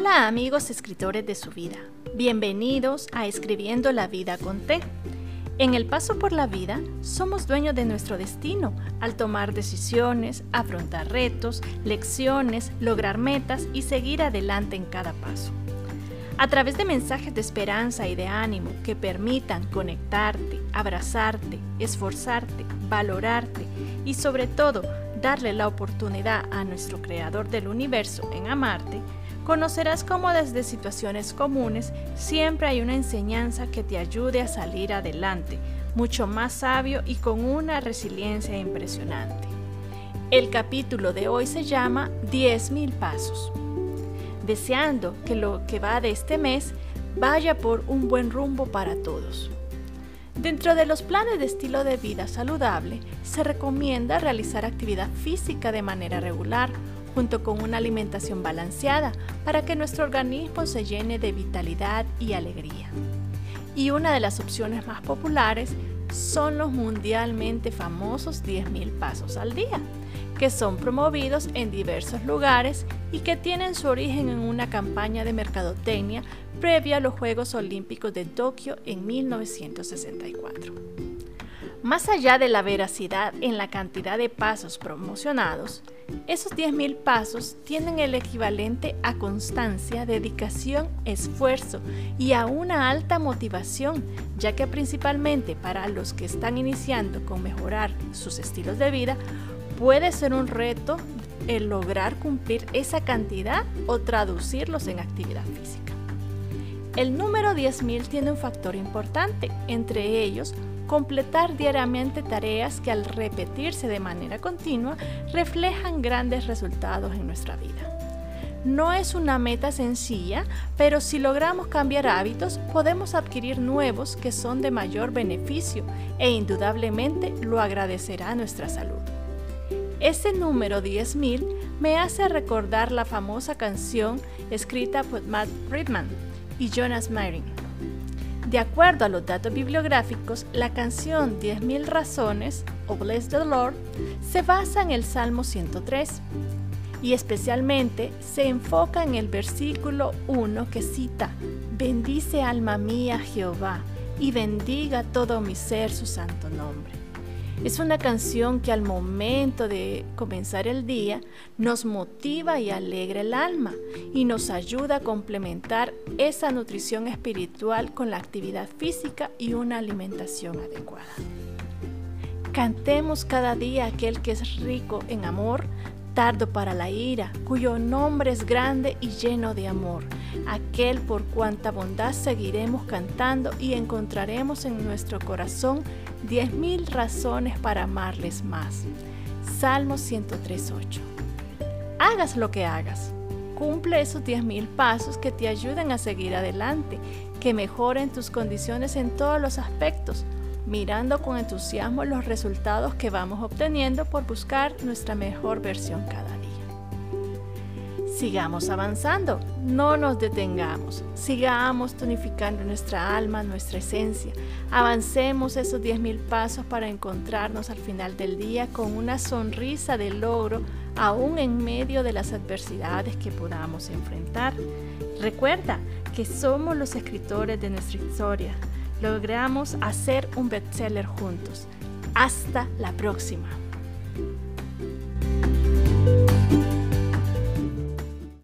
Hola amigos escritores de su vida, bienvenidos a Escribiendo la vida con T. En el paso por la vida somos dueños de nuestro destino al tomar decisiones, afrontar retos, lecciones, lograr metas y seguir adelante en cada paso. A través de mensajes de esperanza y de ánimo que permitan conectarte, abrazarte, esforzarte, valorarte y sobre todo darle la oportunidad a nuestro Creador del universo en amarte, conocerás cómo desde situaciones comunes siempre hay una enseñanza que te ayude a salir adelante, mucho más sabio y con una resiliencia impresionante. El capítulo de hoy se llama 10.000 pasos. Deseando que lo que va de este mes vaya por un buen rumbo para todos. Dentro de los planes de estilo de vida saludable, se recomienda realizar actividad física de manera regular, junto con una alimentación balanceada, para que nuestro organismo se llene de vitalidad y alegría. Y una de las opciones más populares son los mundialmente famosos 10.000 pasos al día, que son promovidos en diversos lugares y que tienen su origen en una campaña de mercadotecnia previa a los Juegos Olímpicos de Tokio en 1964. Más allá de la veracidad en la cantidad de pasos promocionados, esos 10.000 pasos tienen el equivalente a constancia, dedicación, esfuerzo y a una alta motivación, ya que principalmente para los que están iniciando con mejorar sus estilos de vida, puede ser un reto el lograr cumplir esa cantidad o traducirlos en actividad física. El número 10.000 tiene un factor importante, entre ellos completar diariamente tareas que al repetirse de manera continua reflejan grandes resultados en nuestra vida. No es una meta sencilla, pero si logramos cambiar hábitos, podemos adquirir nuevos que son de mayor beneficio e indudablemente lo agradecerá nuestra salud. Ese número 10.000 me hace recordar la famosa canción escrita por Matt Friedman y Jonas Myring. De acuerdo a los datos bibliográficos, la canción 10.000 razones o Bless the Lord se basa en el Salmo 103 y especialmente se enfoca en el versículo 1 que cita, Bendice alma mía Jehová y bendiga todo mi ser su santo nombre. Es una canción que al momento de comenzar el día nos motiva y alegra el alma y nos ayuda a complementar esa nutrición espiritual con la actividad física y una alimentación adecuada. Cantemos cada día aquel que es rico en amor, tardo para la ira, cuyo nombre es grande y lleno de amor, aquel por cuanta bondad seguiremos cantando y encontraremos en nuestro corazón diez mil razones para amarles más. Salmo 103.8. Hagas lo que hagas. Cumple esos diez mil pasos que te ayuden a seguir adelante, que mejoren tus condiciones en todos los aspectos, mirando con entusiasmo los resultados que vamos obteniendo por buscar nuestra mejor versión cada día. Sigamos avanzando, no nos detengamos, sigamos tonificando nuestra alma, nuestra esencia. Avancemos esos 10.000 pasos para encontrarnos al final del día con una sonrisa de logro, aún en medio de las adversidades que podamos enfrentar. Recuerda que somos los escritores de nuestra historia. Logramos hacer un bestseller juntos. Hasta la próxima.